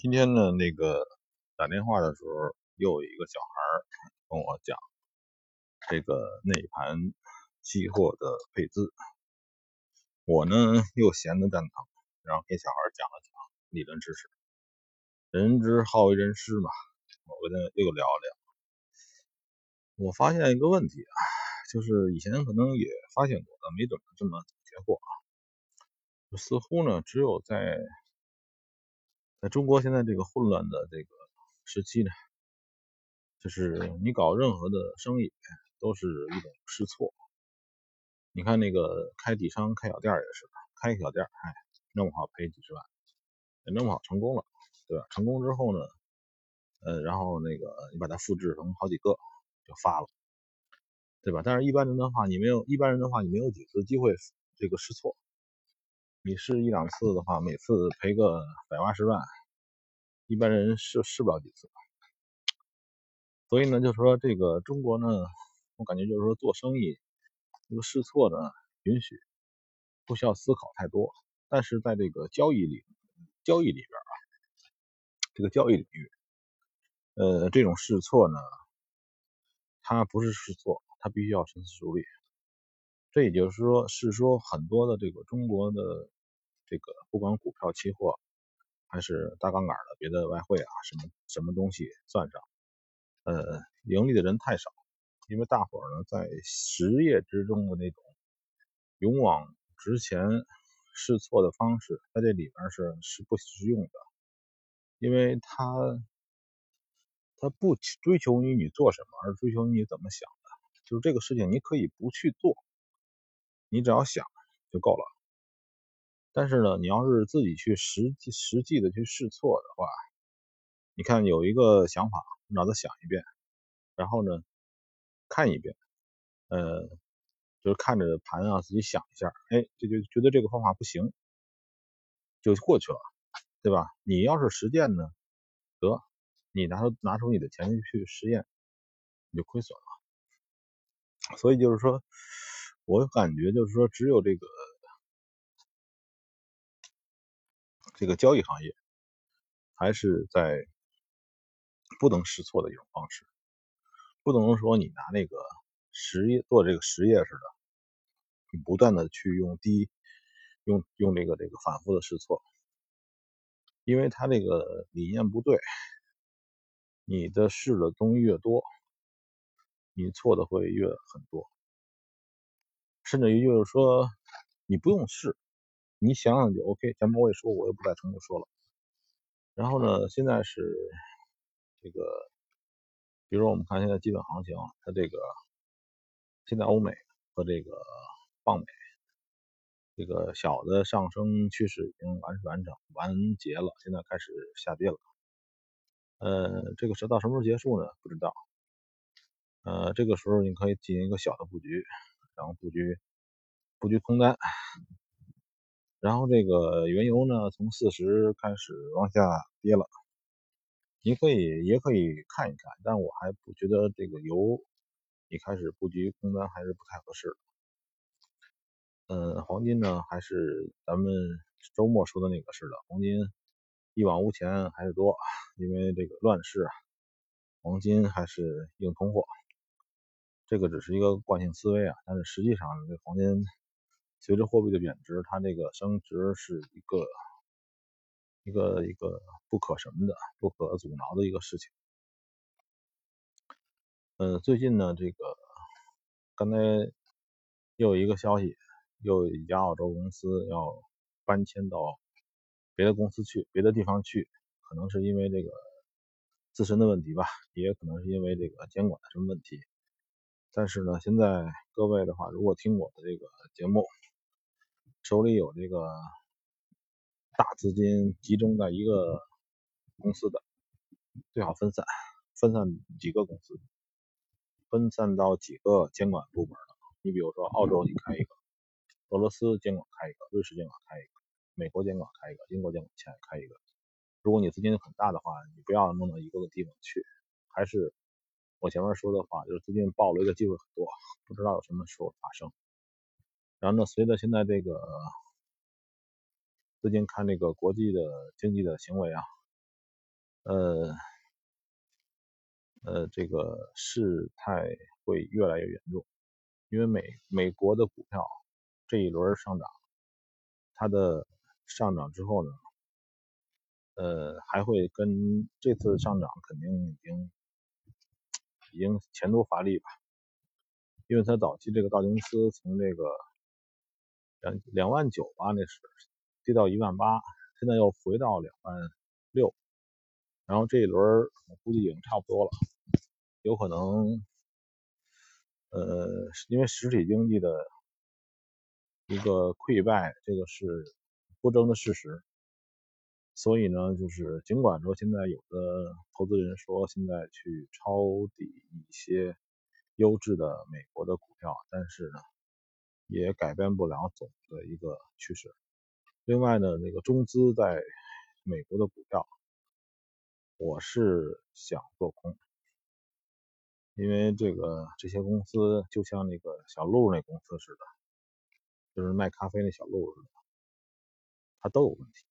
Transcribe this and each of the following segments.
今天呢，那个打电话的时候，又有一个小孩跟我讲这个内盘期货的配资，我呢又闲得蛋疼，然后给小孩讲了讲理论知识。人之好为人师嘛，我跟他又聊了聊。我发现一个问题啊，就是以前可能也发现过，但没怎么这么总结过啊。似乎呢，只有在在中国现在这个混乱的这个时期呢，就是你搞任何的生意都是一种试错。你看那个开底商开小店也是，开个小店，哎，弄不好赔几十万，也弄不好成功了，对吧？成功之后呢，呃，然后那个你把它复制成好几个就发了，对吧？但是一般人的话，你没有一般人的话，你没有几次机会这个试错。你试一两次的话，每次赔个百八十万，一般人试试不了几次。所以呢，就是说这个中国呢，我感觉就是说做生意这个试错呢允许，不需要思考太多。但是在这个交易里，交易里边啊，这个交易领域，呃，这种试错呢，它不是试错，它必须要深思熟虑。这也就是说，是说很多的这个中国的这个不管股票、期货，还是大杠杆的别的外汇啊，什么什么东西算上，呃，盈利的人太少，因为大伙儿呢在实业之中的那种勇往直前、试错的方式，在这里边是是不实用的，因为他他不追求于你做什么，而追求你怎么想的，就是这个事情你可以不去做。你只要想就够了，但是呢，你要是自己去实际实际的去试错的话，你看有一个想法，脑子想一遍，然后呢看一遍，呃，就是看着盘啊，自己想一下，哎，这就觉得这个方法不行，就过去了，对吧？你要是实践呢，得你拿出拿出你的钱去实验，你就亏损了。所以就是说。我感觉就是说，只有这个这个交易行业，还是在不能试错的一种方式，不能说你拿那个实业做这个实业似的，你不断的去用低用用这个这个反复的试错，因为他这个理念不对，你的试的东西越多，你错的会越很多。甚至于就是说，你不用试，你想想就 OK。前面我也说，我又不再重复说了。然后呢，现在是这个，比如说我们看现在基本行情，它这个现在欧美和这个棒美这个小的上升趋势已经完完整完结了，现在开始下跌了。呃，这个是到什么时候结束呢？不知道。呃，这个时候你可以进行一个小的布局。然后布局布局空单，然后这个原油呢，从四十开始往下跌了。你可以也可以看一看，但我还不觉得这个油一开始布局空单还是不太合适。嗯，黄金呢，还是咱们周末说的那个似的，黄金一往无前还是多，因为这个乱世啊，黄金还是硬通货。这个只是一个惯性思维啊，但是实际上，这黄金随着货币的贬值，它这个升值是一个一个一个不可什么的、不可阻挠的一个事情。呃，最近呢，这个刚才又有一个消息，又有一家澳洲公司要搬迁到别的公司去、别的地方去，可能是因为这个自身的问题吧，也可能是因为这个监管的什么问题。但是呢，现在各位的话，如果听我的这个节目，手里有这个大资金集中在一个公司的，最好分散，分散几个公司，分散到几个监管部门的。你比如说，澳洲你开一个，俄罗斯监管开一个，瑞士监管开一个，美国监管开一个，英国监管开开一个。如果你资金很大的话，你不要弄到一个个地方去，还是。我前面说的话，就是最近暴雷的机会很多，不知道有什么时候发生。然后呢，随着现在这个最近看这个国际的经济的行为啊，呃呃，这个事态会越来越严重，因为美美国的股票这一轮上涨，它的上涨之后呢，呃，还会跟这次上涨肯定已经已经前途乏力吧，因为它早期这个道琼斯从这个两两万九吧，那是跌到一万八，现在又回到两万六。然后这一轮我估计已经差不多了，有可能，呃，因为实体经济的一个溃败，这个是不争的事实，所以呢，就是尽管说现在有的投资人说现在去抄底一些优质的美国的股票，但是呢，也改变不了总的一个趋势。另外呢，那个中资在美国的股票。我是想做空，因为这个这些公司就像那个小鹿那公司似的，就是卖咖啡那小鹿似的，它都有问题，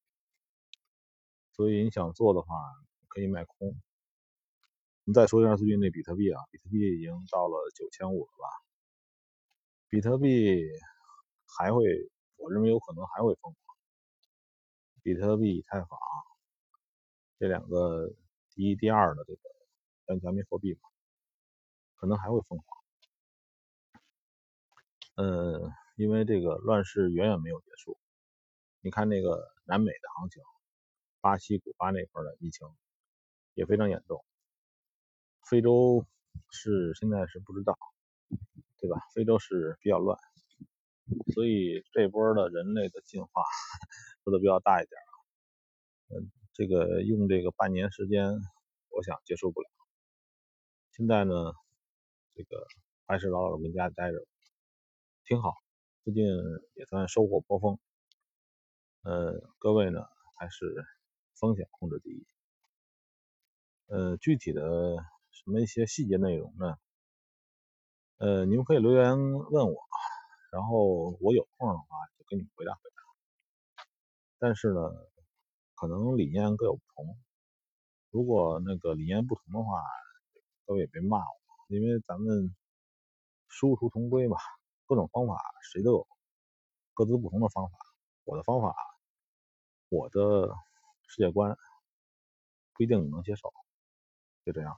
所以你想做的话可以卖空。你再说一下最近那比特币啊，比特币已经到了九千五了吧？比特币还会，我认为有可能还会疯狂。比特币、以太坊。这两个第一、第二的这个加加密货币吧，可能还会疯狂。呃，因为这个乱世远远没有结束。你看那个南美的行情，巴西、古巴那块的疫情也非常严重。非洲是现在是不知道，对吧？非洲是比较乱，所以这波的人类的进化 说的比较大一点啊。嗯。这个用这个半年时间，我想接受不了。现在呢，这个还是老老跟家待着，挺好。最近也算收获颇丰。呃，各位呢，还是风险控制第一。呃，具体的什么一些细节内容呢？呃，你们可以留言问我，然后我有空的话就给你们回答回答。但是呢。可能理念各有不同，如果那个理念不同的话，各位也别骂我，因为咱们殊途同归嘛，各种方法谁都有各自不同的方法，我的方法，我的世界观不一定你能接受，就这样。